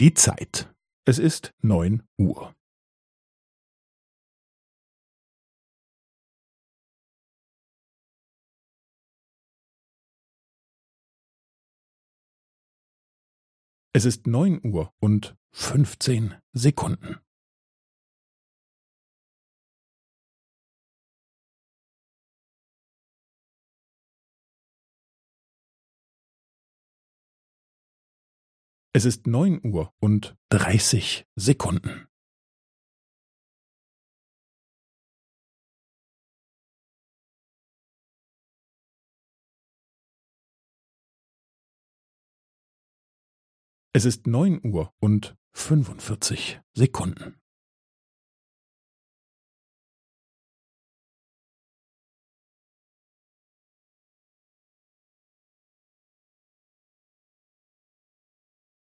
Die Zeit. Es ist neun Uhr. Es ist neun Uhr und fünfzehn Sekunden. Es ist neun Uhr und dreißig Sekunden. Es ist neun Uhr und fünfundvierzig Sekunden.